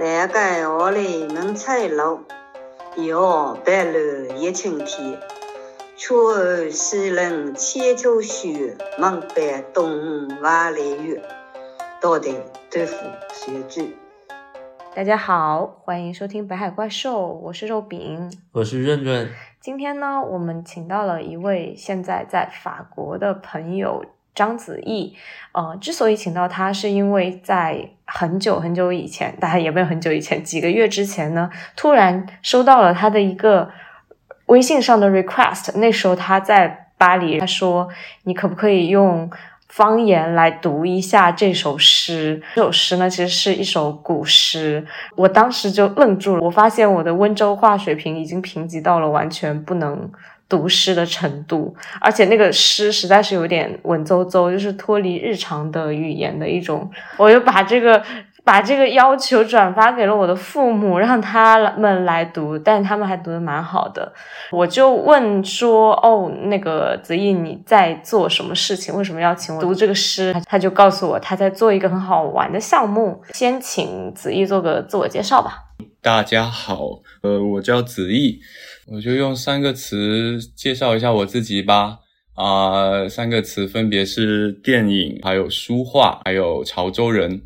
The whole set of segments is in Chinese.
南街屋里门彩楼，一行白鹭一青天。秋后西人千秋雪，门板东万里月。到底豆腐水煮。大家好，欢迎收听《北海怪兽》，我是肉饼，我是润润。今天呢，我们请到了一位现在在法国的朋友。章子怡，呃，之所以请到他，是因为在很久很久以前，大概也没有很久以前，几个月之前呢，突然收到了他的一个微信上的 request。那时候他在巴黎，他说：“你可不可以用方言来读一下这首诗？”这首诗呢，其实是一首古诗。我当时就愣住了，我发现我的温州话水平已经贫瘠到了完全不能。读诗的程度，而且那个诗实在是有点文绉绉，就是脱离日常的语言的一种。我就把这个把这个要求转发给了我的父母，让他们来读，但他们还读的蛮好的。我就问说：“哦，那个子毅，你在做什么事情？为什么要请我读这个诗？”他就告诉我他在做一个很好玩的项目。先请子毅做个自我介绍吧。大家好，呃，我叫子毅。我就用三个词介绍一下我自己吧。啊，三个词分别是电影、还有书画、还有潮州人。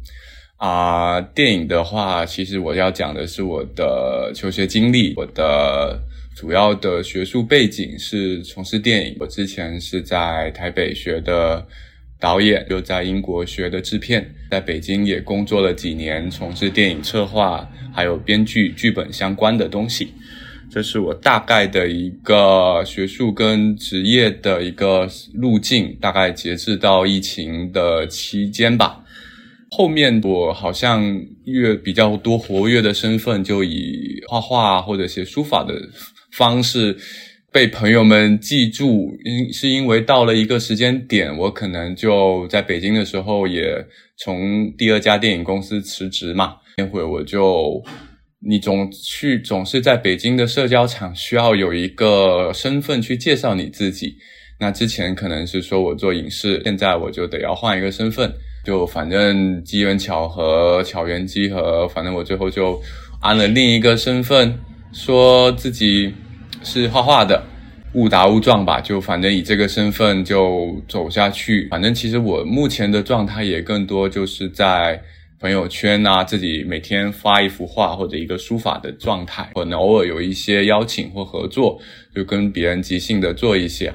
啊，电影的话，其实我要讲的是我的求学经历。我的主要的学术背景是从事电影。我之前是在台北学的导演，又在英国学的制片，在北京也工作了几年，从事电影策划还有编剧、剧本相关的东西。这是我大概的一个学术跟职业的一个路径，大概截至到疫情的期间吧。后面我好像越比较多活跃的身份，就以画画或者写书法的方式被朋友们记住。因是因为到了一个时间点，我可能就在北京的时候，也从第二家电影公司辞职嘛，那会我就。你总去总是在北京的社交场需要有一个身份去介绍你自己。那之前可能是说我做影视，现在我就得要换一个身份。就反正机缘巧合，巧缘机合，反正我最后就安了另一个身份，说自己是画画的，误打误撞吧。就反正以这个身份就走下去。反正其实我目前的状态也更多就是在。朋友圈啊，自己每天发一幅画或者一个书法的状态，可能偶尔有一些邀请或合作，就跟别人即兴的做一些。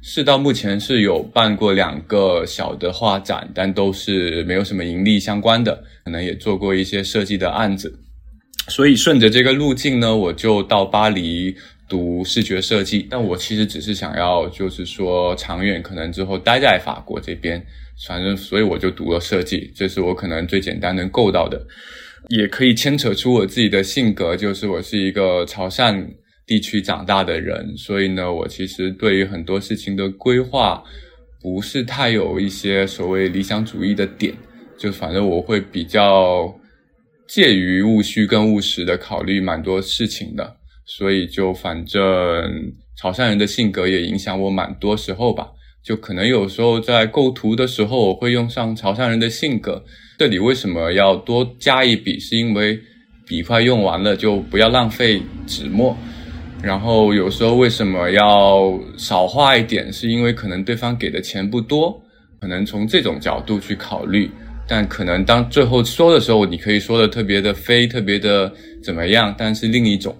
是到目前是有办过两个小的画展，但都是没有什么盈利相关的，可能也做过一些设计的案子。所以顺着这个路径呢，我就到巴黎读视觉设计。但我其实只是想要，就是说长远可能之后待在法国这边。反正，所以我就读了设计，这是我可能最简单能够到的，也可以牵扯出我自己的性格，就是我是一个潮汕地区长大的人，所以呢，我其实对于很多事情的规划不是太有一些所谓理想主义的点，就反正我会比较介于务虚跟务实的考虑蛮多事情的，所以就反正潮汕人的性格也影响我蛮多时候吧。就可能有时候在构图的时候，我会用上潮汕人的性格。这里为什么要多加一笔？是因为笔快用完了就不要浪费纸墨。然后有时候为什么要少画一点？是因为可能对方给的钱不多，可能从这种角度去考虑。但可能当最后说的时候，你可以说的特别的飞，特别的怎么样？但是另一种。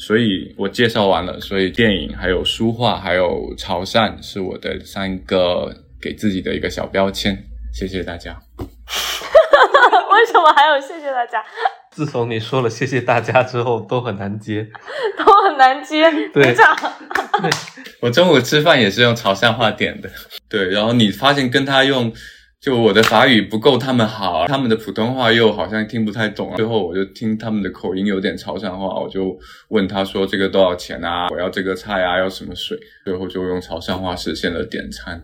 所以我介绍完了，所以电影、还有书画、还有潮汕是我的三个给自己的一个小标签。谢谢大家。为什么还有谢谢大家？自从你说了谢谢大家之后，都很难接，都很难接。对，我中午吃饭也是用潮汕话点的。对，然后你发现跟他用。就我的法语不够他们好，他们的普通话又好像听不太懂。最后我就听他们的口音有点潮汕话，我就问他说：“这个多少钱啊？我要这个菜啊，要什么水？”最后就用潮汕话实现了点餐。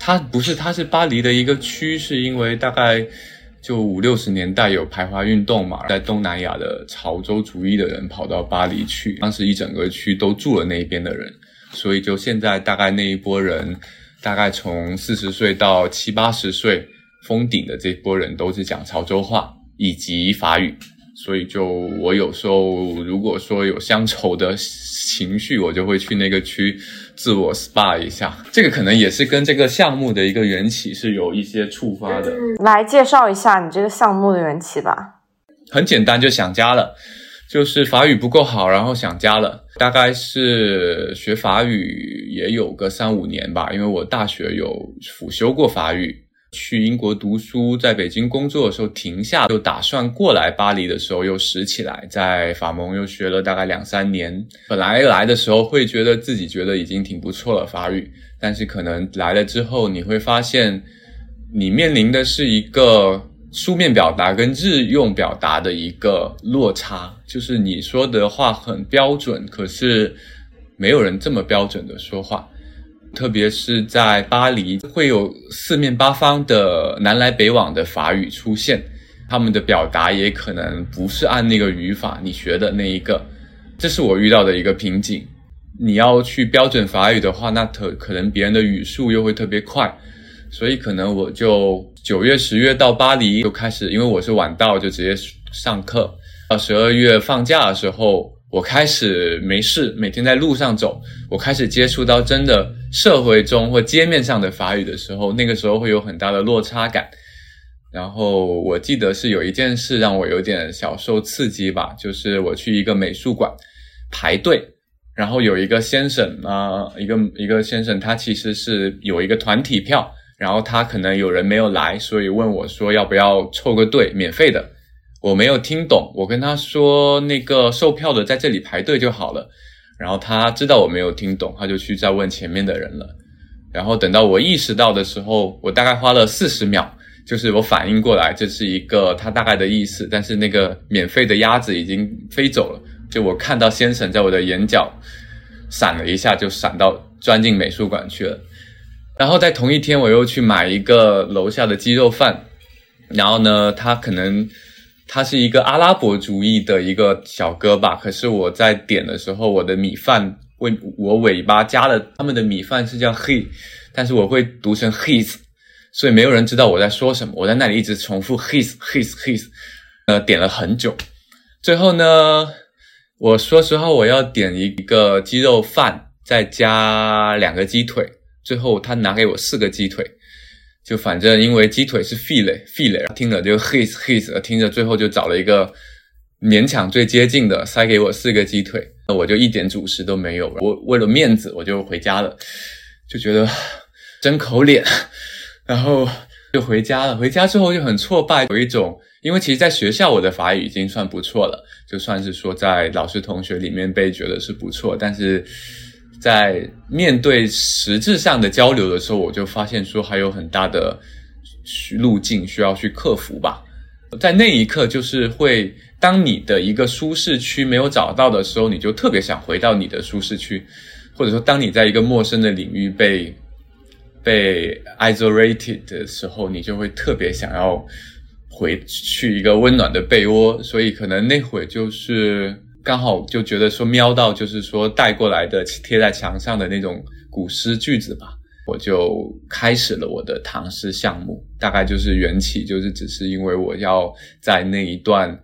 他不是，他是巴黎的一个区，是因为大概就五六十年代有排华运动嘛，在东南亚的潮州族裔的人跑到巴黎去，当时一整个区都住了那边的人，所以就现在大概那一波人。大概从四十岁到七八十岁封顶的这波人都是讲潮州话以及法语，所以就我有时候如果说有乡愁的情绪，我就会去那个区自我 SPA 一下。这个可能也是跟这个项目的一个缘起是有一些触发的。来介绍一下你这个项目的缘起吧。很简单，就想家了。就是法语不够好，然后想家了。大概是学法语也有个三五年吧，因为我大学有辅修过法语。去英国读书，在北京工作的时候停下，就打算过来巴黎的时候又拾起来，在法蒙又学了大概两三年。本来来的时候会觉得自己觉得已经挺不错了法语，但是可能来了之后你会发现，你面临的是一个。书面表达跟日用表达的一个落差，就是你说的话很标准，可是没有人这么标准的说话。特别是在巴黎，会有四面八方的南来北往的法语出现，他们的表达也可能不是按那个语法你学的那一个，这是我遇到的一个瓶颈。你要去标准法语的话，那可可能别人的语速又会特别快。所以可能我就九月、十月到巴黎就开始，因为我是晚到，就直接上课。到十二月放假的时候，我开始没事，每天在路上走。我开始接触到真的社会中或街面上的法语的时候，那个时候会有很大的落差感。然后我记得是有一件事让我有点小受刺激吧，就是我去一个美术馆排队，然后有一个先生啊，一个一个先生，他其实是有一个团体票。然后他可能有人没有来，所以问我说要不要凑个队，免费的。我没有听懂，我跟他说那个售票的在这里排队就好了。然后他知道我没有听懂，他就去再问前面的人了。然后等到我意识到的时候，我大概花了四十秒，就是我反应过来这是一个他大概的意思，但是那个免费的鸭子已经飞走了。就我看到先生在我的眼角闪了一下，就闪到钻进美术馆去了。然后在同一天，我又去买一个楼下的鸡肉饭，然后呢，他可能他是一个阿拉伯主义的一个小哥吧，可是我在点的时候，我的米饭为我尾巴加了他们的米饭是叫 he，但是我会读成 his，所以没有人知道我在说什么，我在那里一直重复 his his his，呃，点了很久，最后呢，我说实话，我要点一个鸡肉饭，再加两个鸡腿。最后他拿给我四个鸡腿，就反正因为鸡腿是 file file，听了就 his his，听着最后就找了一个勉强最接近的塞给我四个鸡腿，那我就一点主食都没有，我为了面子我就回家了，就觉得真口脸，然后就回家了。回家之后就很挫败，有一种因为其实在学校我的法语已经算不错了，就算是说在老师同学里面被觉得是不错，但是。在面对实质上的交流的时候，我就发现说还有很大的路径需要去克服吧。在那一刻，就是会当你的一个舒适区没有找到的时候，你就特别想回到你的舒适区，或者说当你在一个陌生的领域被被 isolated 的时候，你就会特别想要回去一个温暖的被窝。所以可能那会就是。刚好就觉得说瞄到就是说带过来的贴在墙上的那种古诗句子吧，我就开始了我的唐诗项目。大概就是缘起，就是只是因为我要在那一段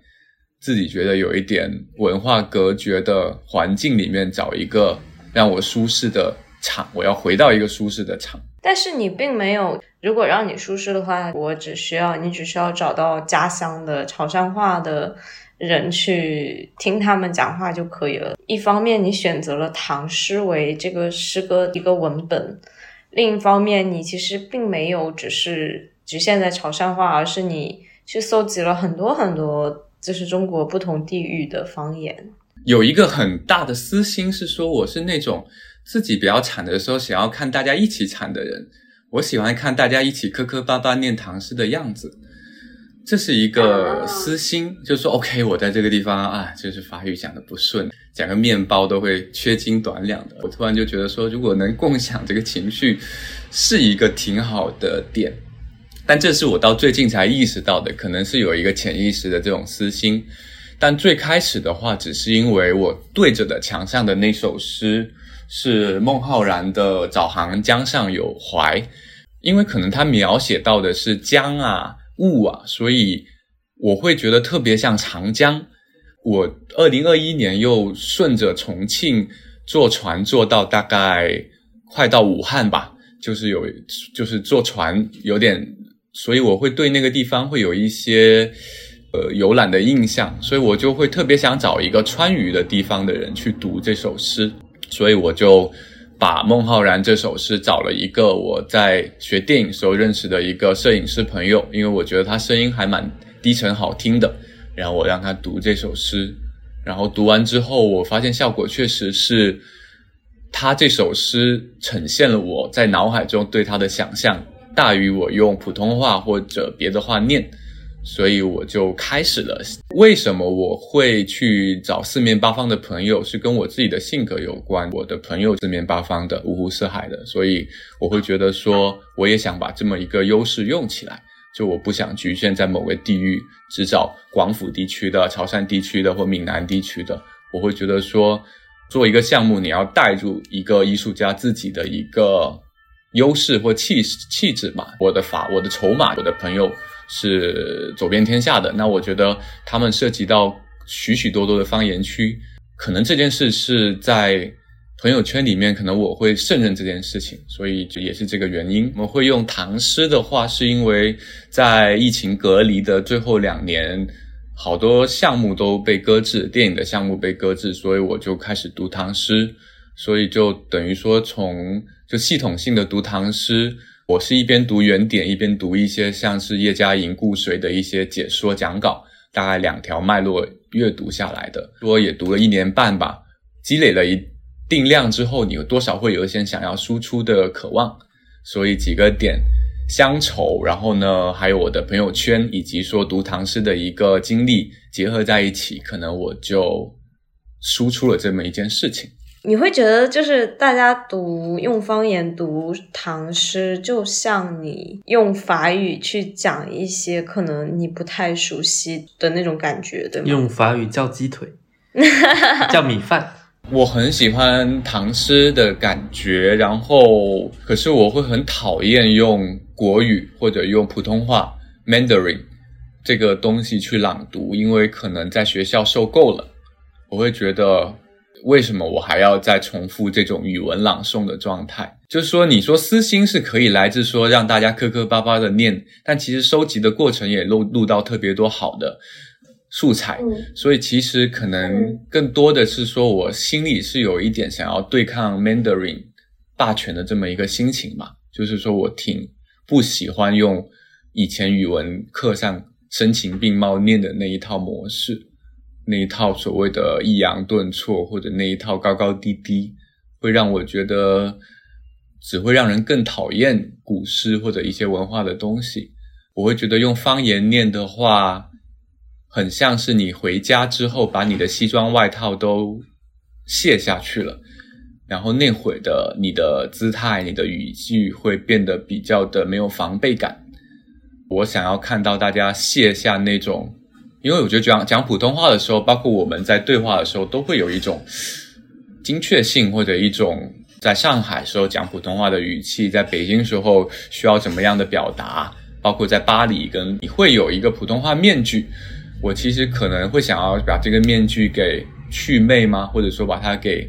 自己觉得有一点文化隔绝的环境里面找一个让我舒适的场，我要回到一个舒适的场。但是你并没有，如果让你舒适的话，我只需要你只需要找到家乡的潮汕话的。人去听他们讲话就可以了。一方面，你选择了唐诗为这个诗歌一个文本；另一方面，你其实并没有只是局限在潮汕话，而是你去搜集了很多很多，就是中国不同地域的方言。有一个很大的私心是说，我是那种自己比较惨的时候，想要看大家一起惨的人。我喜欢看大家一起磕磕巴巴念唐诗的样子。这是一个私心，就是说，OK，我在这个地方啊，就是法语讲的不顺，讲个面包都会缺斤短两的。我突然就觉得说，如果能共享这个情绪，是一个挺好的点。但这是我到最近才意识到的，可能是有一个潜意识的这种私心。但最开始的话，只是因为我对着的墙上的那首诗是孟浩然的《早行江上有怀》，因为可能他描写到的是江啊。雾啊，所以我会觉得特别像长江。我二零二一年又顺着重庆坐船坐到大概快到武汉吧，就是有就是坐船有点，所以我会对那个地方会有一些呃游览的印象，所以我就会特别想找一个川渝的地方的人去读这首诗，所以我就把孟浩然这首诗找了一个我在学电影时候认识的一个摄影师朋友，因为我觉得他声音还蛮低沉好听的。然后我让他读这首诗，然后读完之后，我发现效果确实是，他这首诗呈现了我在脑海中对他的想象大于我用普通话或者别的话念，所以我就开始了。为什么我会去找四面八方的朋友？是跟我自己的性格有关。我的朋友四面八方的，五湖四海的，所以我会觉得说，我也想把这么一个优势用起来。就我不想局限在某个地域，只找广府地区的、潮汕地区的或闽南地区的。我会觉得说，做一个项目，你要带入一个艺术家自己的一个优势或气气质嘛。我的法，我的筹码，我的朋友是走遍天下的，那我觉得他们涉及到许许多多的方言区，可能这件事是在。朋友圈里面可能我会胜任这件事情，所以这也是这个原因。我们会用唐诗的话，是因为在疫情隔离的最后两年，好多项目都被搁置，电影的项目被搁置，所以我就开始读唐诗。所以就等于说，从就系统性的读唐诗，我是一边读原点，一边读一些像是叶嘉莹《顾水》的一些解说讲稿，大概两条脉络阅读下来的，说也读了一年半吧，积累了一。定量之后，你有多少会有一些想要输出的渴望？所以几个点，乡愁，然后呢，还有我的朋友圈，以及说读唐诗的一个经历结合在一起，可能我就输出了这么一件事情。你会觉得，就是大家读用方言读唐诗，就像你用法语去讲一些可能你不太熟悉的那种感觉，对吗？用法语叫鸡腿，叫米饭。我很喜欢唐诗的感觉，然后可是我会很讨厌用国语或者用普通话 Mandarin 这个东西去朗读，因为可能在学校受够了，我会觉得为什么我还要再重复这种语文朗诵的状态？就是说，你说私心是可以来自说让大家磕磕巴巴的念，但其实收集的过程也录录到特别多好的。素材，所以其实可能更多的是说，我心里是有一点想要对抗 Mandarin 霸权的这么一个心情嘛，就是说我挺不喜欢用以前语文课上声情并茂念的那一套模式，那一套所谓的抑扬顿挫或者那一套高高低低，会让我觉得只会让人更讨厌古诗或者一些文化的东西。我会觉得用方言念的话。很像是你回家之后把你的西装外套都卸下去了，然后那会的你的姿态、你的语句会变得比较的没有防备感。我想要看到大家卸下那种，因为我觉得讲讲普通话的时候，包括我们在对话的时候，都会有一种精确性或者一种在上海时候讲普通话的语气，在北京时候需要怎么样的表达，包括在巴黎跟你会有一个普通话面具。我其实可能会想要把这个面具给去魅吗？或者说把它给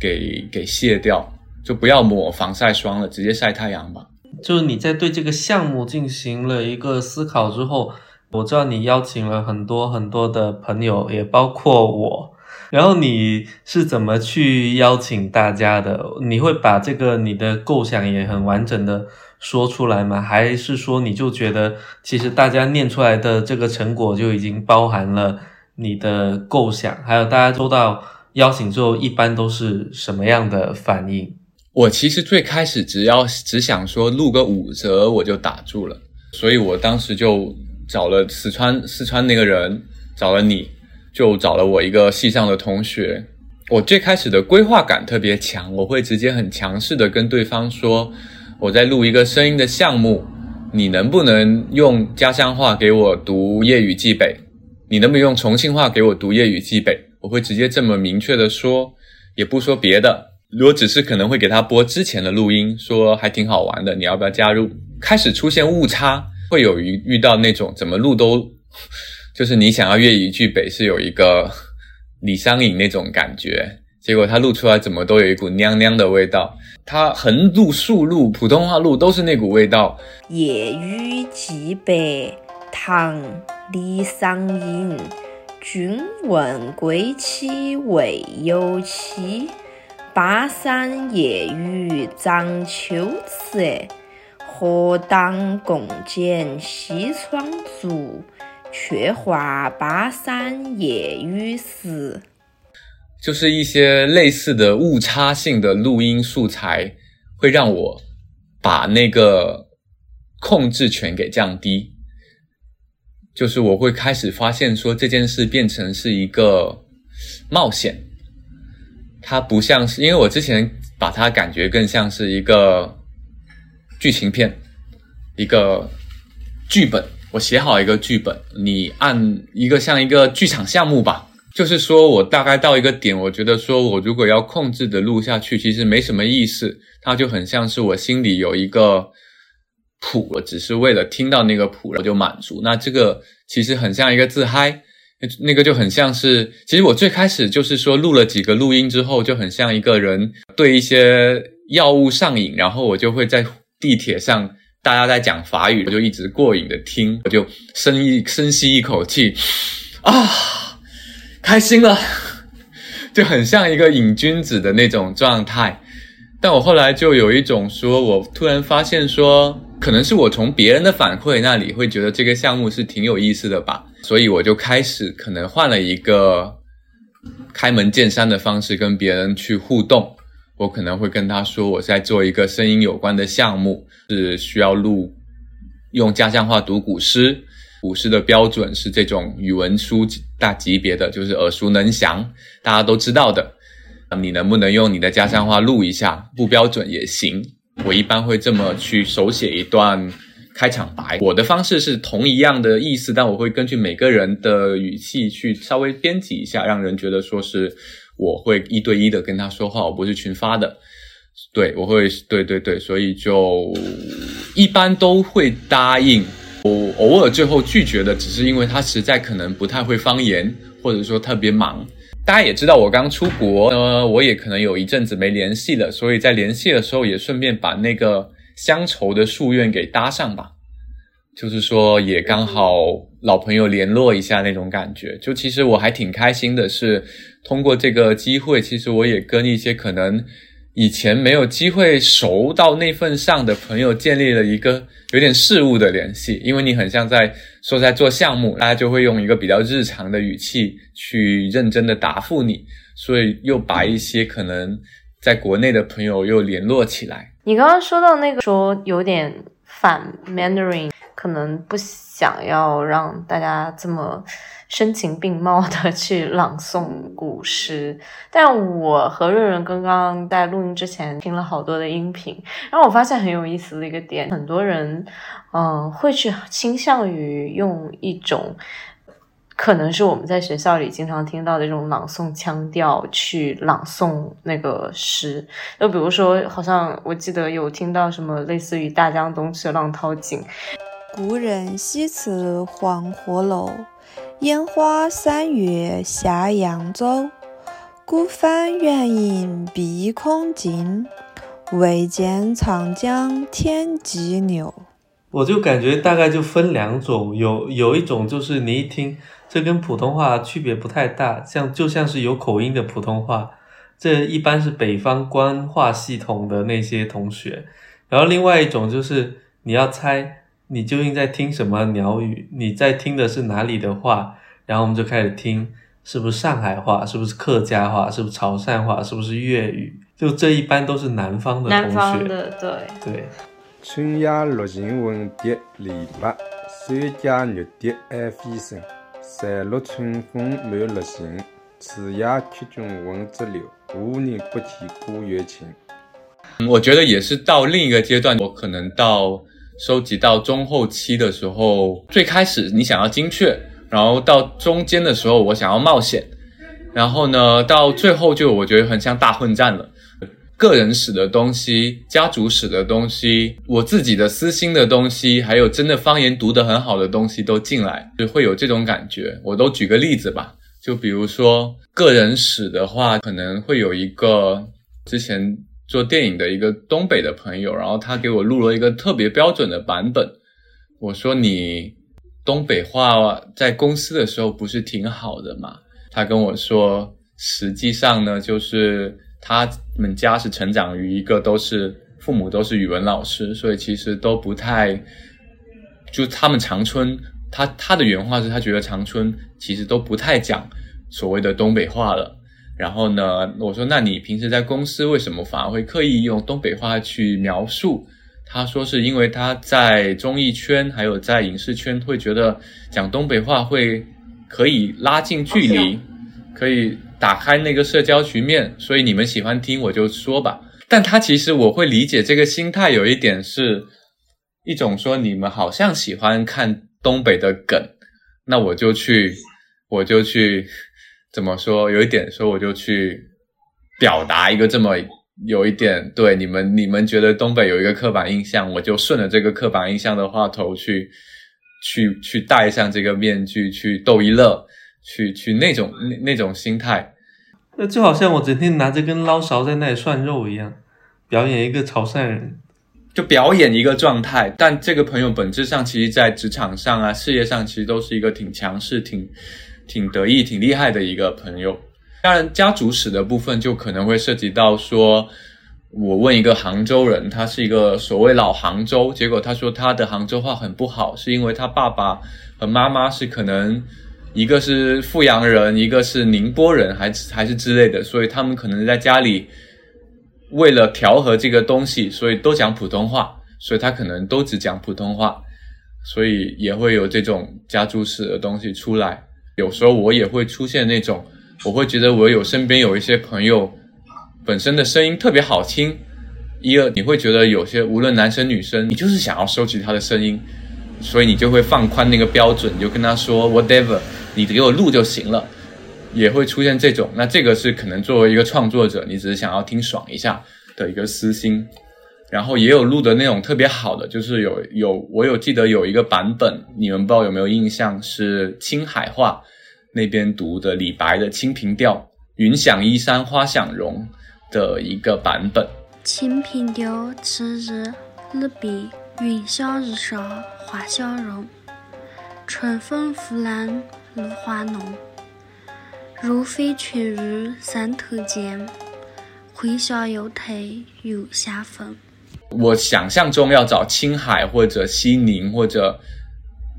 给给卸掉，就不要抹防晒霜了，直接晒太阳吧。就是你在对这个项目进行了一个思考之后，我知道你邀请了很多很多的朋友，也包括我。然后你是怎么去邀请大家的？你会把这个你的构想也很完整的。说出来吗？还是说你就觉得其实大家念出来的这个成果就已经包含了你的构想？还有大家收到邀请之后，一般都是什么样的反应？我其实最开始只要只想说录个五折我就打住了，所以我当时就找了四川四川那个人，找了你，就找了我一个系上的同学。我最开始的规划感特别强，我会直接很强势的跟对方说。我在录一个声音的项目，你能不能用家乡话给我读《粤语寄北》？你能不能用重庆话给我读《粤语寄北》？我会直接这么明确的说，也不说别的。如果只是可能会给他播之前的录音，说还挺好玩的，你要不要加入？开始出现误差，会有遇遇到那种怎么录都 就是你想要粤语剧北是有一个李商隐那种感觉，结果他录出来怎么都有一股娘娘的味道。他横录、竖录、普通话录都是那股味道。夜雨寄北，唐·李商隐。君问归期未有期，巴山夜雨涨秋池。何当共剪西窗烛，却话巴山夜雨时。就是一些类似的误差性的录音素材，会让我把那个控制权给降低。就是我会开始发现说这件事变成是一个冒险，它不像是因为我之前把它感觉更像是一个剧情片，一个剧本。我写好一个剧本，你按一个像一个剧场项目吧。就是说我大概到一个点，我觉得说我如果要控制的录下去，其实没什么意思。它就很像是我心里有一个。谱，我只是为了听到那个谱，我就满足。那这个其实很像一个自嗨，那个就很像是，其实我最开始就是说录了几个录音之后，就很像一个人对一些药物上瘾，然后我就会在地铁上大家在讲法语，我就一直过瘾的听，我就深一深吸一口气，啊，开心了，就很像一个瘾君子的那种状态。但我后来就有一种说，我突然发现说。可能是我从别人的反馈那里会觉得这个项目是挺有意思的吧，所以我就开始可能换了一个开门见山的方式跟别人去互动。我可能会跟他说，我在做一个声音有关的项目，是需要录用家乡话读古诗，古诗的标准是这种语文书大级别的，就是耳熟能详，大家都知道的。你能不能用你的家乡话录一下？不标准也行。我一般会这么去手写一段开场白，我的方式是同一样的意思，但我会根据每个人的语气去稍微编辑一下，让人觉得说是我会一对一的跟他说话，我不是群发的。对，我会，对对对，所以就一般都会答应。我偶尔最后拒绝的，只是因为他实在可能不太会方言，或者说特别忙。大家也知道我刚出国，呃，我也可能有一阵子没联系了，所以在联系的时候也顺便把那个乡愁的夙愿给搭上吧，就是说也刚好老朋友联络一下那种感觉。就其实我还挺开心的，是通过这个机会，其实我也跟一些可能。以前没有机会熟到那份上的朋友建立了一个有点事物的联系，因为你很像在说在做项目，大家就会用一个比较日常的语气去认真的答复你，所以又把一些可能在国内的朋友又联络起来。你刚刚说到那个说有点反 Mandarin，可能不想要让大家这么。声情并茂的 去朗诵古诗，但我和润润刚刚在录音之前听了好多的音频，然后我发现很有意思的一个点，很多人嗯会去倾向于用一种可能是我们在学校里经常听到的这种朗诵腔调去朗诵那个诗，就比如说，好像我记得有听到什么类似于“大江东去，浪淘尽，故人西辞黄鹤楼。”烟花三月下扬州，孤帆远影碧空尽，唯见长江天际流。我就感觉大概就分两种，有有一种就是你一听，这跟普通话区别不太大，像就像是有口音的普通话，这一般是北方官话系统的那些同学。然后另外一种就是你要猜。你究竟在听什么鸟语？你在听的是哪里的话？然后我们就开始听，是不是上海话？是不是客家话？是不是潮汕话？是不是粤语？就这一般都是南方的同学。南方的，对对。春夜落晴闻蝶离别，山间玉笛暗飞声。山路春风满路行，此夜曲中闻折柳，无人不提古月情。我觉得也是到另一个阶段，我可能到。收集到中后期的时候，最开始你想要精确，然后到中间的时候我想要冒险，然后呢到最后就我觉得很像大混战了。个人史的东西、家族史的东西、我自己的私心的东西，还有真的方言读得很好的东西都进来，就会有这种感觉。我都举个例子吧，就比如说个人史的话，可能会有一个之前做电影的一个东北的朋友，然后他给我录了一个特别标准的版本。我说你东北话在公司的时候不是挺好的吗？他跟我说，实际上呢，就是他们家是成长于一个都是父母都是语文老师，所以其实都不太，就他们长春，他他的原话是他觉得长春其实都不太讲所谓的东北话了。然后呢，我说那你平时在公司为什么反而会刻意用东北话去描述？他说是因为他在综艺圈还有在影视圈会觉得讲东北话会可以拉近距离，可以打开那个社交局面，所以你们喜欢听我就说吧。但他其实我会理解这个心态有一点是一种说你们好像喜欢看东北的梗，那我就去我就去怎么说有一点说我就去表达一个这么。有一点对你们，你们觉得东北有一个刻板印象，我就顺着这个刻板印象的话头去，去去戴上这个面具，去逗一乐，去去那种那那种心态。那就好像我整天拿着根捞勺在那里涮肉一样，表演一个潮汕人，就表演一个状态。但这个朋友本质上，其实在职场上啊，事业上其实都是一个挺强势、挺挺得意、挺厉害的一个朋友。当然，家族史的部分就可能会涉及到说，我问一个杭州人，他是一个所谓老杭州，结果他说他的杭州话很不好，是因为他爸爸和妈妈是可能一个是阜阳人，一个是宁波人，还还是之类的，所以他们可能在家里为了调和这个东西，所以都讲普通话，所以他可能都只讲普通话，所以也会有这种家族史的东西出来。有时候我也会出现那种。我会觉得我有身边有一些朋友，本身的声音特别好听。一二，你会觉得有些无论男生女生，你就是想要收集他的声音，所以你就会放宽那个标准，你就跟他说 whatever，你给我录就行了。也会出现这种，那这个是可能作为一个创作者，你只是想要听爽一下的一个私心。然后也有录的那种特别好的，就是有有我有记得有一个版本，你们不知道有没有印象，是青海话。那边读的李白的《清平调》，云想衣衫花想容的一个版本。《清平调》次日，日毕，云想衣裳花想容。春风拂槛露华浓。如飞群日山头见，会笑犹退月下风。我想象中要找青海或者西宁或者。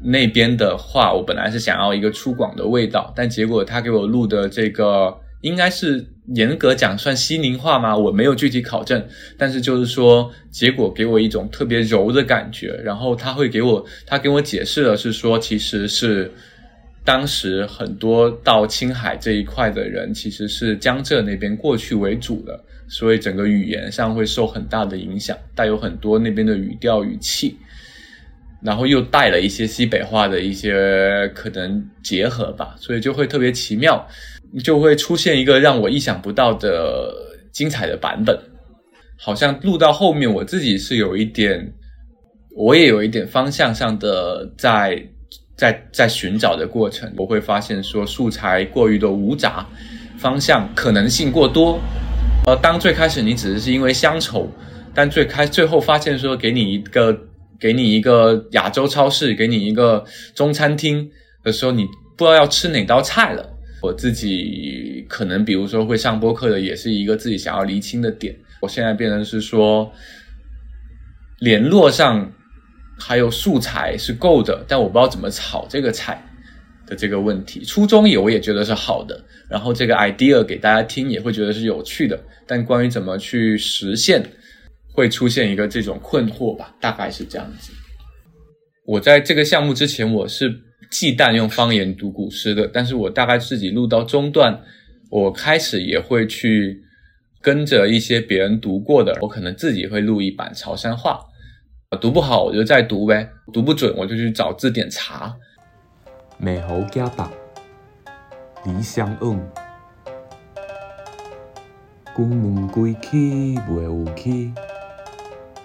那边的话，我本来是想要一个粗犷的味道，但结果他给我录的这个应该是严格讲算西宁话吗？我没有具体考证，但是就是说结果给我一种特别柔的感觉。然后他会给我，他给我解释了是说，其实是当时很多到青海这一块的人其实是江浙那边过去为主的，所以整个语言上会受很大的影响，带有很多那边的语调语气。然后又带了一些西北话的一些可能结合吧，所以就会特别奇妙，就会出现一个让我意想不到的精彩的版本。好像录到后面，我自己是有一点，我也有一点方向上的在在在寻找的过程。我会发现说素材过于的无杂，方向可能性过多。呃，当最开始你只是是因为乡愁，但最开最后发现说给你一个。给你一个亚洲超市，给你一个中餐厅的时候，你不知道要吃哪道菜了。我自己可能，比如说会上播客的，也是一个自己想要厘清的点。我现在变成是说，联络上还有素材是够的，但我不知道怎么炒这个菜的这个问题。初衷也我也觉得是好的，然后这个 idea 给大家听也会觉得是有趣的，但关于怎么去实现。会出现一个这种困惑吧，大概是这样子。我在这个项目之前，我是忌惮用方言读古诗的，但是我大概自己录到中段，我开始也会去跟着一些别人读过的，我可能自己会录一版潮汕话。读不好我就再读呗，读不准我就去找字典查。美猴家白，李香恩，关门归去未有去，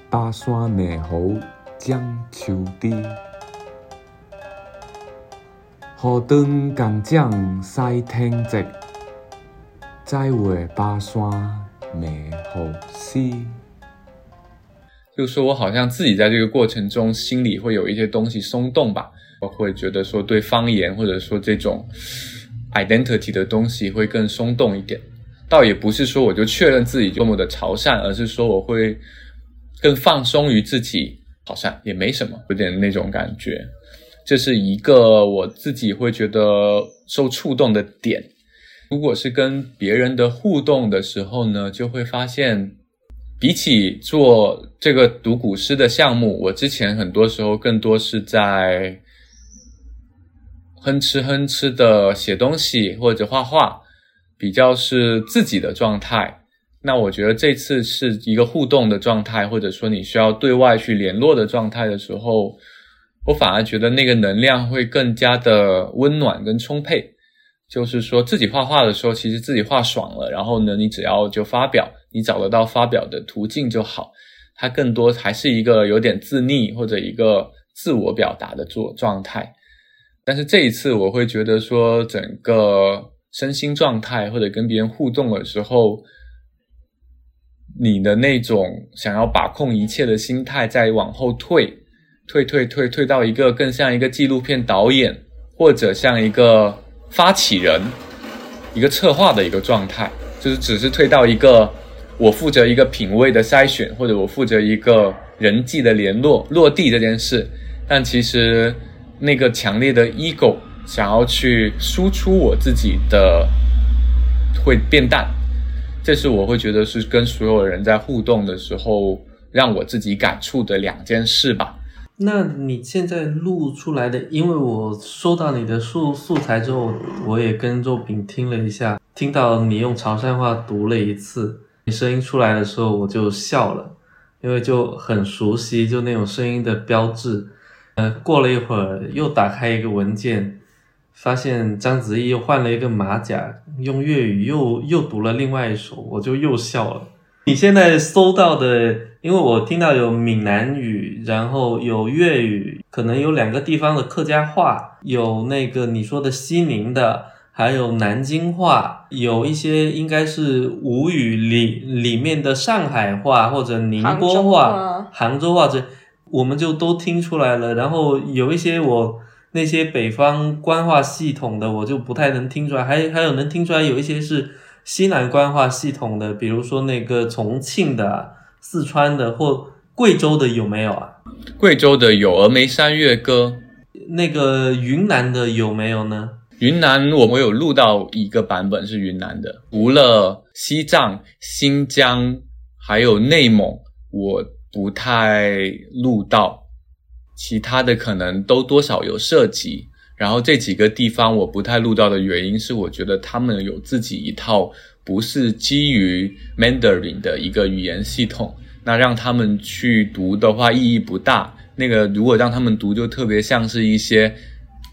巴山美雨将秋滴。雨灯工匠晒天泽，再会巴山美雨丝。就说我好像自己在这个过程中，心里会有一些东西松动吧，我会觉得说对方言或者说这种 identity 的东西会更松动一点。倒也不是说我就确认自己多么的潮汕，而是说我会更放松于自己潮汕也没什么，有点那种感觉。这是一个我自己会觉得受触动的点。如果是跟别人的互动的时候呢，就会发现。比起做这个读古诗的项目，我之前很多时候更多是在哼哧哼哧的写东西或者画画，比较是自己的状态。那我觉得这次是一个互动的状态，或者说你需要对外去联络的状态的时候，我反而觉得那个能量会更加的温暖跟充沛。就是说自己画画的时候，其实自己画爽了，然后呢，你只要就发表。你找得到发表的途径就好，它更多还是一个有点自溺或者一个自我表达的状状态。但是这一次我会觉得说，整个身心状态或者跟别人互动的时候，你的那种想要把控一切的心态在往后退，退退退退到一个更像一个纪录片导演或者像一个发起人、一个策划的一个状态，就是只是退到一个。我负责一个品味的筛选，或者我负责一个人际的联络落地这件事，但其实那个强烈的 ego 想要去输出我自己的会变淡，这是我会觉得是跟所有人在互动的时候让我自己感触的两件事吧。那你现在录出来的，因为我收到你的素素材之后，我也跟肉饼听了一下，听到你用潮汕话读了一次。你声音出来的时候，我就笑了，因为就很熟悉，就那种声音的标志。呃，过了一会儿，又打开一个文件，发现章子怡又换了一个马甲，用粤语又又读了另外一首，我就又笑了。你现在搜到的，因为我听到有闽南语，然后有粤语，可能有两个地方的客家话，有那个你说的西宁的。还有南京话，有一些应该是吴语里里面的上海话或者宁波话、杭州话，这我们就都听出来了。然后有一些我那些北方官话系统的，我就不太能听出来。还还有能听出来有一些是西南官话系统的，比如说那个重庆的、四川的或贵州的有没有啊？贵州的有《峨眉山月歌》，那个云南的有没有呢？云南，我们有录到一个版本是云南的，除了西藏、新疆还有内蒙，我不太录到，其他的可能都多少有涉及。然后这几个地方我不太录到的原因是，我觉得他们有自己一套不是基于 Mandarin 的一个语言系统，那让他们去读的话意义不大。那个如果让他们读，就特别像是一些。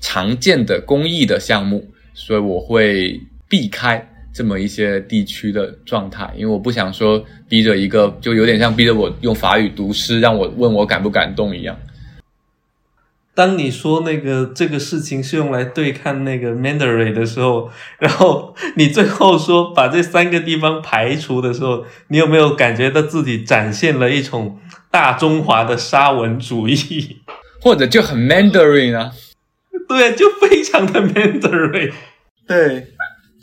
常见的公益的项目，所以我会避开这么一些地区的状态，因为我不想说逼着一个，就有点像逼着我用法语读诗，让我问我感不感动一样。当你说那个这个事情是用来对抗那个 Mandarin 的时候，然后你最后说把这三个地方排除的时候，你有没有感觉到自己展现了一种大中华的沙文主义，或者就很 Mandarin 啊？对，就非常的 Mandarin，对，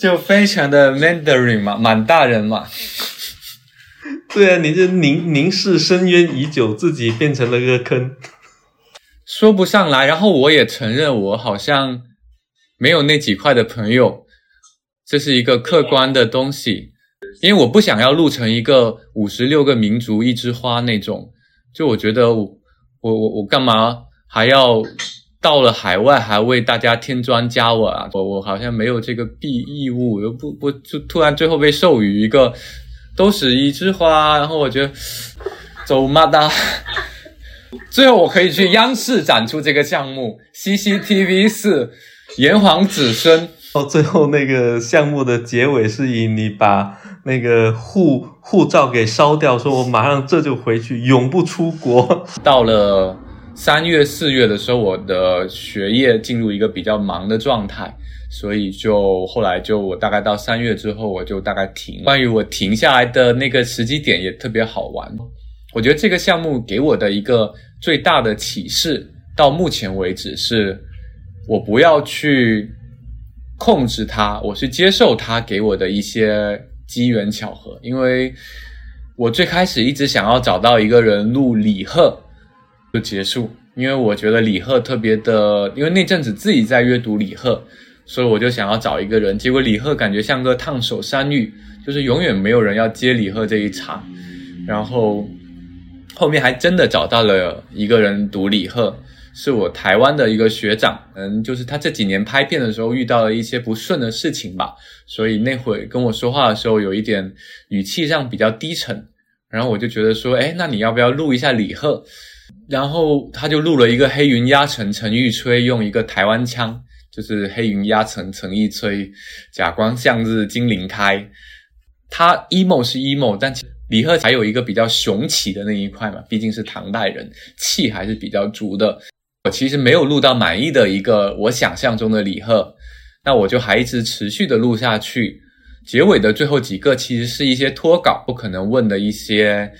就非常的 Mandarin 嘛，满大人嘛。对啊，你这凝凝视深渊已久，自己变成了个坑，说不上来。然后我也承认，我好像没有那几块的朋友，这是一个客观的东西。因为我不想要录成一个五十六个民族一枝花那种，就我觉得我我我我干嘛还要？到了海外还为大家添砖加瓦啊！我我好像没有这个必义务，又不不就突然最后被授予一个都是一枝花，然后我觉得走嘛哒。最后我可以去央视展出这个项目，CCTV 四炎黄子孙到最后那个项目的结尾是以你把那个护护照给烧掉，说我马上这就回去，永不出国。到了三月四月的时候，我的学业进入一个比较忙的状态，所以就后来就我大概到三月之后，我就大概停。关于我停下来的那个时机点也特别好玩，我觉得这个项目给我的一个最大的启示，到目前为止是，我不要去。控制它，我是接受它给我的一些机缘巧合，因为我最开始一直想要找到一个人录李贺就结束，因为我觉得李贺特别的，因为那阵子自己在阅读李贺，所以我就想要找一个人，结果李贺感觉像个烫手山芋，就是永远没有人要接李贺这一场，然后后面还真的找到了一个人读李贺。是我台湾的一个学长，嗯，就是他这几年拍片的时候遇到了一些不顺的事情吧，所以那会跟我说话的时候有一点语气上比较低沉，然后我就觉得说，哎，那你要不要录一下李贺？然后他就录了一个黑云压城城欲摧，用一个台湾腔，就是黑云压城城欲摧，甲光向日金鳞开。他 emo 是 emo，但李贺还有一个比较雄起的那一块嘛，毕竟是唐代人，气还是比较足的。我其实没有录到满意的一个我想象中的李贺，那我就还一直持续的录下去。结尾的最后几个其实是一些脱稿，不可能问的一些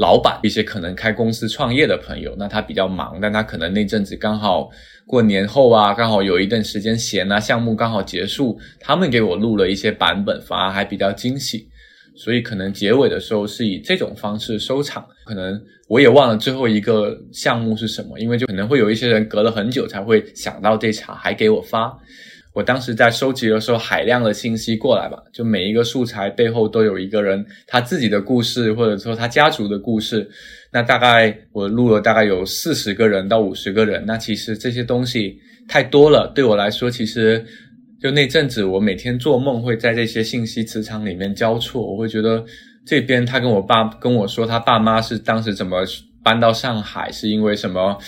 老板，一些可能开公司创业的朋友。那他比较忙，但他可能那阵子刚好过年后啊，刚好有一段时间闲啊，项目刚好结束，他们给我录了一些版本，反而还比较惊喜。所以可能结尾的时候是以这种方式收场，可能我也忘了最后一个项目是什么，因为就可能会有一些人隔了很久才会想到这茬，还给我发。我当时在收集的时候，海量的信息过来吧，就每一个素材背后都有一个人他自己的故事，或者说他家族的故事。那大概我录了大概有四十个人到五十个人，那其实这些东西太多了，对我来说其实。就那阵子，我每天做梦会在这些信息磁场里面交错。我会觉得这边他跟我爸跟我说，他爸妈是当时怎么搬到上海，是因为什么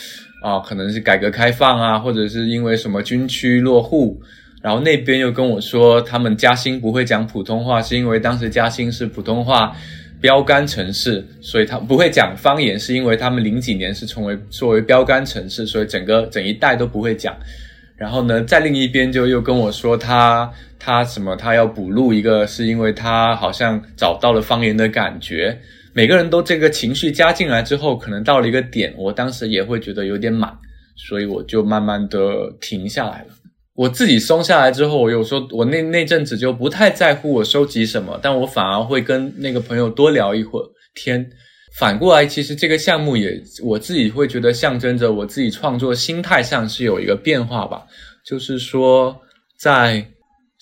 啊？可能是改革开放啊，或者是因为什么军区落户。然后那边又跟我说，他们嘉兴不会讲普通话，是因为当时嘉兴是普通话标杆城市，所以他不会讲方言，是因为他们零几年是成为作为标杆城市，所以整个整一代都不会讲。然后呢，在另一边就又跟我说他他什么他要补录一个，是因为他好像找到了方言的感觉。每个人都这个情绪加进来之后，可能到了一个点，我当时也会觉得有点满，所以我就慢慢的停下来了。我自己松下来之后，我有时候我那那阵子就不太在乎我收集什么，但我反而会跟那个朋友多聊一会儿天。反过来，其实这个项目也我自己会觉得象征着我自己创作心态上是有一个变化吧。就是说，在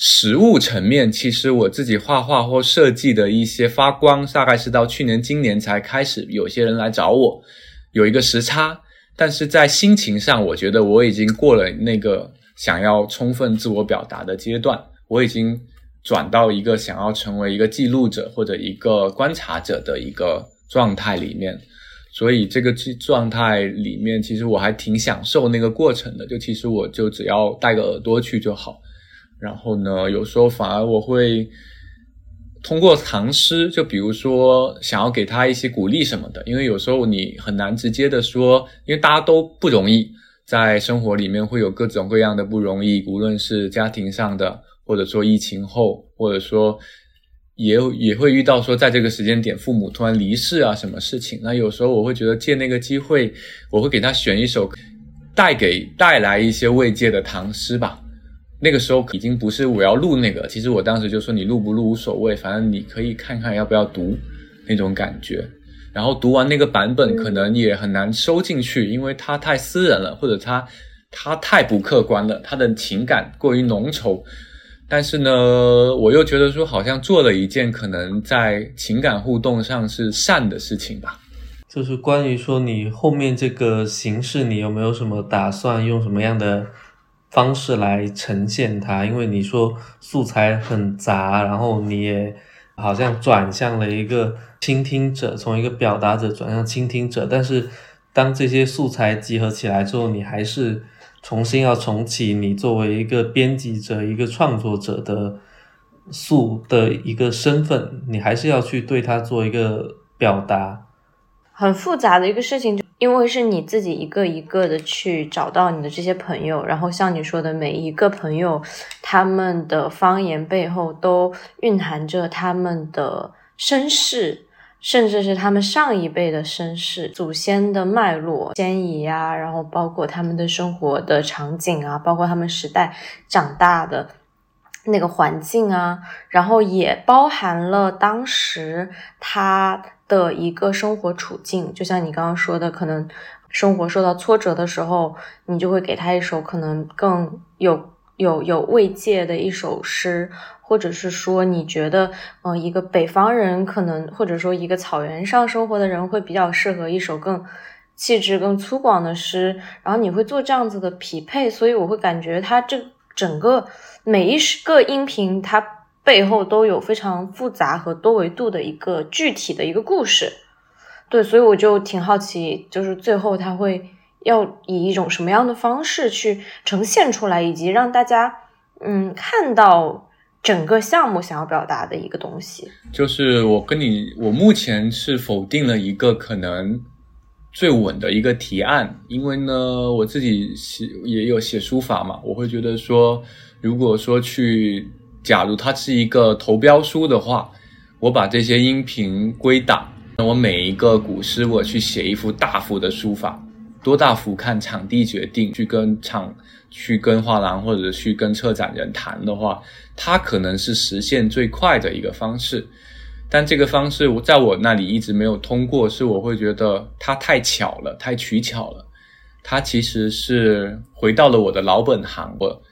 实物层面，其实我自己画画或设计的一些发光，大概是到去年、今年才开始有些人来找我，有一个时差。但是在心情上，我觉得我已经过了那个想要充分自我表达的阶段，我已经转到一个想要成为一个记录者或者一个观察者的一个。状态里面，所以这个状态里面，其实我还挺享受那个过程的。就其实我就只要带个耳朵去就好。然后呢，有时候反而我会通过唐诗，就比如说想要给他一些鼓励什么的。因为有时候你很难直接的说，因为大家都不容易，在生活里面会有各种各样的不容易，无论是家庭上的，或者说疫情后，或者说。也也会遇到说，在这个时间点，父母突然离世啊，什么事情？那有时候我会觉得借那个机会，我会给他选一首带给带来一些慰藉的唐诗吧。那个时候已经不是我要录那个，其实我当时就说你录不录无所谓，反正你可以看看要不要读那种感觉。然后读完那个版本，可能也很难收进去，因为它太私人了，或者它它太不客观了，它的情感过于浓稠。但是呢，我又觉得说，好像做了一件可能在情感互动上是善的事情吧。就是关于说你后面这个形式，你有没有什么打算，用什么样的方式来呈现它？因为你说素材很杂，然后你也好像转向了一个倾听者，从一个表达者转向倾听者。但是当这些素材集合起来之后，你还是重新要重启你作为一个编辑者、一个创作者的素的一个身份，你还是要去对它做一个表达。很复杂的一个事情，因为是你自己一个一个的去找到你的这些朋友，然后像你说的，每一个朋友他们的方言背后都蕴含着他们的身世，甚至是他们上一辈的身世、祖先的脉络、迁移啊，然后包括他们的生活的场景啊，包括他们时代长大的那个环境啊，然后也包含了当时他。的一个生活处境，就像你刚刚说的，可能生活受到挫折的时候，你就会给他一首可能更有有有慰藉的一首诗，或者是说你觉得，嗯，一个北方人可能，或者说一个草原上生活的人会比较适合一首更气质更粗犷的诗，然后你会做这样子的匹配，所以我会感觉它这整个每一个音频它。背后都有非常复杂和多维度的一个具体的一个故事，对，所以我就挺好奇，就是最后他会要以一种什么样的方式去呈现出来，以及让大家嗯看到整个项目想要表达的一个东西。就是我跟你，我目前是否定了一个可能最稳的一个提案，因为呢，我自己写也有写书法嘛，我会觉得说，如果说去。假如它是一个投标书的话，我把这些音频归档，那我每一个古诗我去写一幅大幅的书法，多大幅看场地决定，去跟场去跟画廊或者去跟策展人谈的话，它可能是实现最快的一个方式，但这个方式我在我那里一直没有通过，是我会觉得它太巧了，太取巧了，它其实是回到了我的老本行，我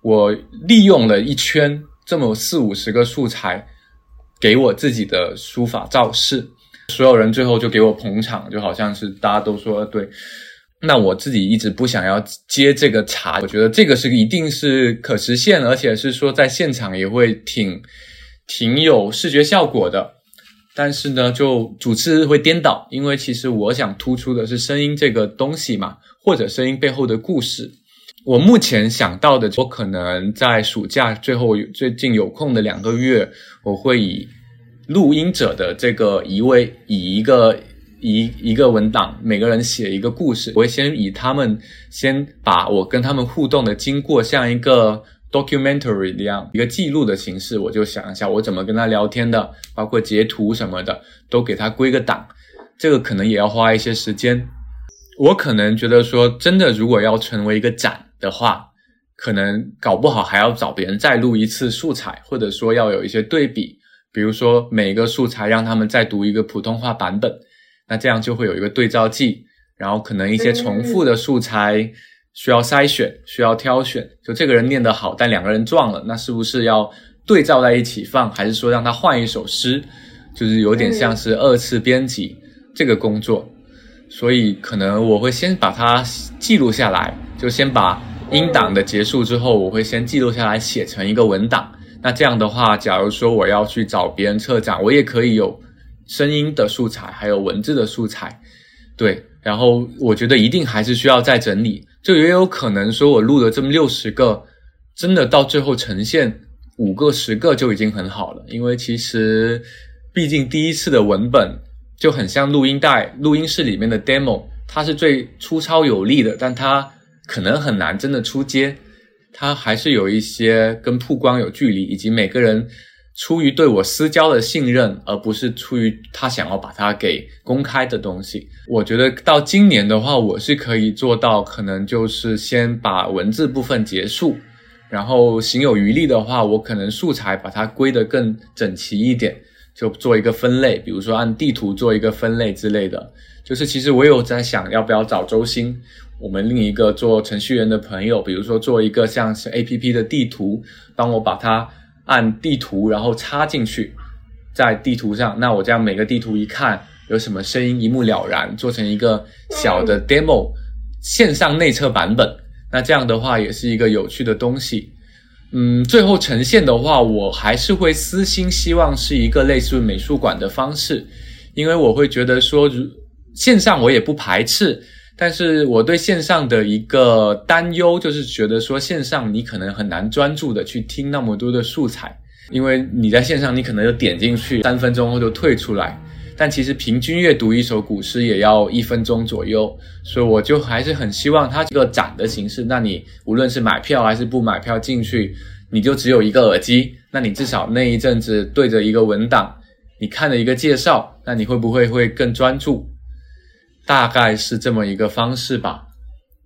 我利用了一圈。这么四五十个素材，给我自己的书法造势，所有人最后就给我捧场，就好像是大家都说对。那我自己一直不想要接这个茬，我觉得这个是一定是可实现，而且是说在现场也会挺挺有视觉效果的。但是呢，就主次会颠倒，因为其实我想突出的是声音这个东西嘛，或者声音背后的故事。我目前想到的，我可能在暑假最后最近有空的两个月，我会以录音者的这个一位，以一个一一个文档，每个人写一个故事。我会先以他们先把我跟他们互动的经过，像一个 documentary 一样，一个记录的形式，我就想一下我怎么跟他聊天的，包括截图什么的，都给他归个档。这个可能也要花一些时间。我可能觉得说，真的，如果要成为一个展。的话，可能搞不好还要找别人再录一次素材，或者说要有一些对比，比如说每个素材让他们再读一个普通话版本，那这样就会有一个对照记。然后可能一些重复的素材需要筛选，需要挑选。就这个人念得好，但两个人撞了，那是不是要对照在一起放，还是说让他换一首诗？就是有点像是二次编辑这个工作。所以可能我会先把它记录下来，就先把。音档的结束之后，我会先记录下来，写成一个文档。那这样的话，假如说我要去找别人策展，我也可以有声音的素材，还有文字的素材。对，然后我觉得一定还是需要再整理。就也有可能说，我录了这么六十个，真的到最后呈现五个、十个就已经很好了。因为其实，毕竟第一次的文本就很像录音带、录音室里面的 demo，它是最粗糙有力的，但它。可能很难真的出街，它还是有一些跟曝光有距离，以及每个人出于对我私交的信任，而不是出于他想要把它给公开的东西。我觉得到今年的话，我是可以做到，可能就是先把文字部分结束，然后行有余力的话，我可能素材把它归得更整齐一点，就做一个分类，比如说按地图做一个分类之类的。就是其实我有在想，要不要找周星。我们另一个做程序员的朋友，比如说做一个像是 A P P 的地图，帮我把它按地图，然后插进去，在地图上，那我这样每个地图一看有什么声音，一目了然，做成一个小的 demo 线上内测版本，那这样的话也是一个有趣的东西。嗯，最后呈现的话，我还是会私心希望是一个类似美术馆的方式，因为我会觉得说，线上我也不排斥。但是我对线上的一个担忧就是觉得说线上你可能很难专注的去听那么多的素材，因为你在线上你可能就点进去三分钟后就退出来，但其实平均阅读一首古诗也要一分钟左右，所以我就还是很希望它这个展的形式，那你无论是买票还是不买票进去，你就只有一个耳机，那你至少那一阵子对着一个文档，你看了一个介绍，那你会不会会更专注？大概是这么一个方式吧。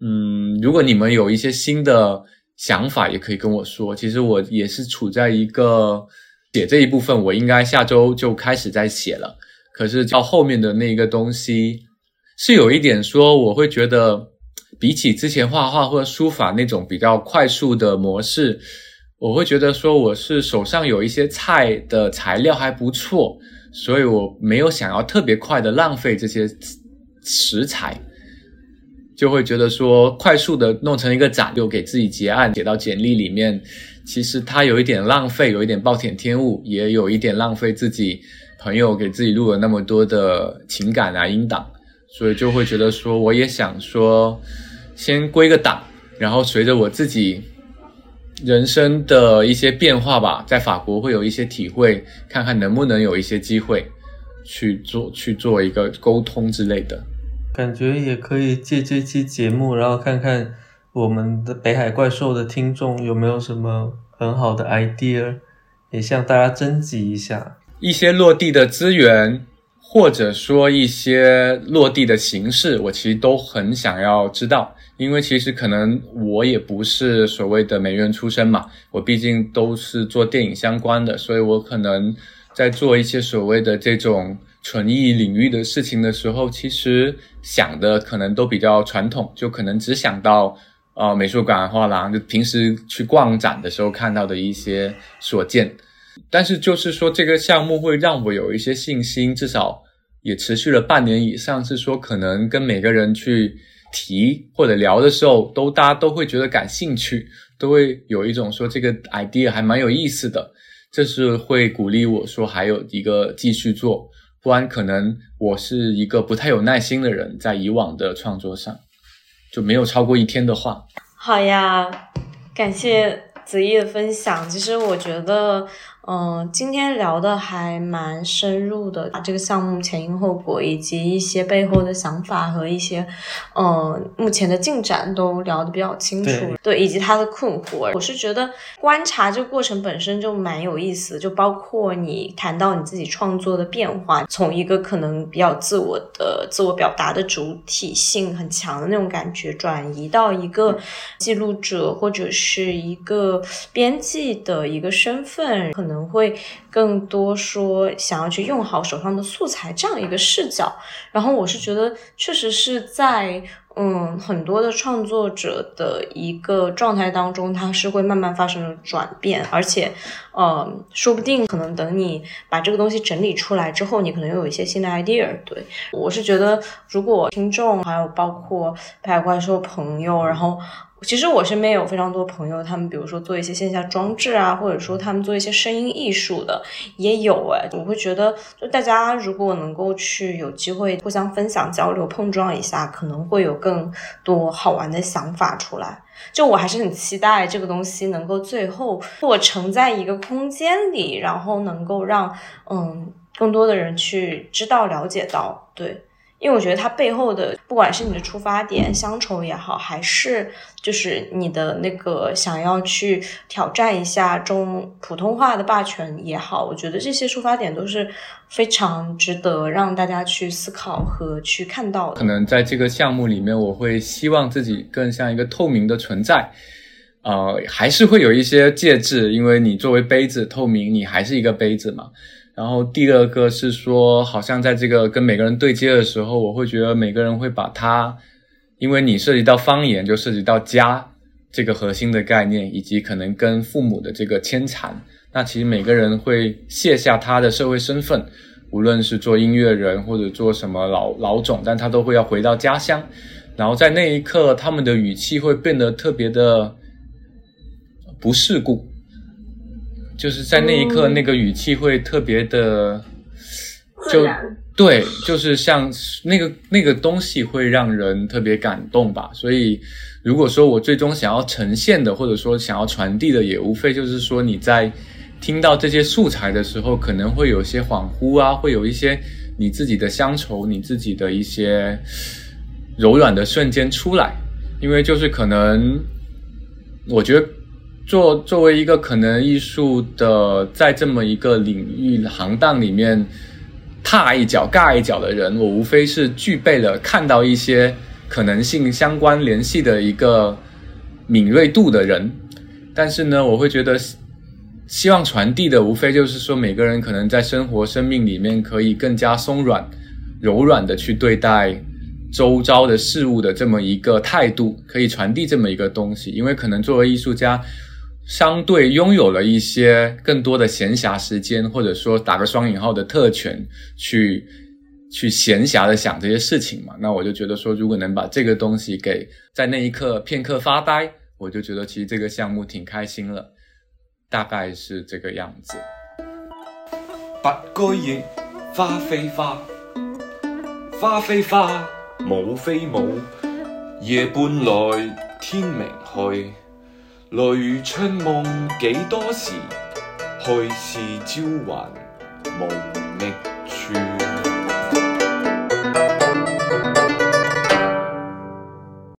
嗯，如果你们有一些新的想法，也可以跟我说。其实我也是处在一个写这一部分，我应该下周就开始在写了。可是到后面的那个东西，是有一点说，我会觉得比起之前画画或者书法那种比较快速的模式，我会觉得说我是手上有一些菜的材料还不错，所以我没有想要特别快的浪费这些。食材就会觉得说，快速的弄成一个展，就给自己结案，写到简历里面。其实它有一点浪费，有一点暴殄天物，也有一点浪费自己朋友给自己录了那么多的情感啊音档，所以就会觉得说，我也想说，先归个档，然后随着我自己人生的一些变化吧，在法国会有一些体会，看看能不能有一些机会去做去做一个沟通之类的。感觉也可以借这期节目，然后看看我们的北海怪兽的听众有没有什么很好的 idea，也向大家征集一下一些落地的资源，或者说一些落地的形式，我其实都很想要知道。因为其实可能我也不是所谓的美院出身嘛，我毕竟都是做电影相关的，所以我可能在做一些所谓的这种。纯艺领域的事情的时候，其实想的可能都比较传统，就可能只想到呃美术馆、画廊，就平时去逛展的时候看到的一些所见。但是就是说，这个项目会让我有一些信心，至少也持续了半年以上。是说，可能跟每个人去提或者聊的时候，都大家都会觉得感兴趣，都会有一种说这个 idea 还蛮有意思的，这是会鼓励我说还有一个继续做。不然，可能我是一个不太有耐心的人，在以往的创作上就没有超过一天的话。好呀，感谢子怡的分享。其实我觉得。嗯，今天聊的还蛮深入的，把这个项目前因后果以及一些背后的想法和一些，嗯，目前的进展都聊得比较清楚。对，以及他的困惑，我是觉得观察这个过程本身就蛮有意思，就包括你谈到你自己创作的变化，从一个可能比较自我的自我表达的主体性很强的那种感觉，转移到一个记录者或者是一个编辑的一个身份，可能。会更多说想要去用好手上的素材这样一个视角，然后我是觉得确实是在嗯很多的创作者的一个状态当中，它是会慢慢发生了转变，而且呃说不定可能等你把这个东西整理出来之后，你可能又有一些新的 idea。对我是觉得，如果听众还有包括拍怪兽朋友，然后。其实我身边有非常多朋友，他们比如说做一些线下装置啊，或者说他们做一些声音艺术的也有哎。我会觉得，就大家如果能够去有机会互相分享、交流、碰撞一下，可能会有更多好玩的想法出来。就我还是很期待这个东西能够最后做成在一个空间里，然后能够让嗯更多的人去知道、了解到，对。因为我觉得它背后的，不管是你的出发点乡愁也好，还是就是你的那个想要去挑战一下中普通话的霸权也好，我觉得这些出发点都是非常值得让大家去思考和去看到的。可能在这个项目里面，我会希望自己更像一个透明的存在，呃，还是会有一些介质，因为你作为杯子透明，你还是一个杯子嘛。然后第二个是说，好像在这个跟每个人对接的时候，我会觉得每个人会把他，因为你涉及到方言，就涉及到家这个核心的概念，以及可能跟父母的这个牵缠。那其实每个人会卸下他的社会身份，无论是做音乐人或者做什么老老总，但他都会要回到家乡。然后在那一刻，他们的语气会变得特别的不世故。就是在那一刻，那个语气会特别的，就对，就是像那个那个东西会让人特别感动吧。所以，如果说我最终想要呈现的，或者说想要传递的，也无非就是说你在听到这些素材的时候，可能会有些恍惚啊，会有一些你自己的乡愁，你自己的一些柔软的瞬间出来。因为就是可能，我觉得作作为一个可能艺术的，在这么一个领域行当里面。踏一脚尬一脚的人，我无非是具备了看到一些可能性相关联系的一个敏锐度的人，但是呢，我会觉得希望传递的无非就是说，每个人可能在生活生命里面可以更加松软、柔软的去对待周遭的事物的这么一个态度，可以传递这么一个东西，因为可能作为艺术家。相对拥有了一些更多的闲暇时间，或者说打个双引号的特权，去去闲暇的想这些事情嘛。那我就觉得说，如果能把这个东西给在那一刻片刻发呆，我就觉得其实这个项目挺开心了。大概是这个样子。白居易，花非花，花非花，舞非舞，夜半来，天明去。来如春梦几多时？去似朝云无觅处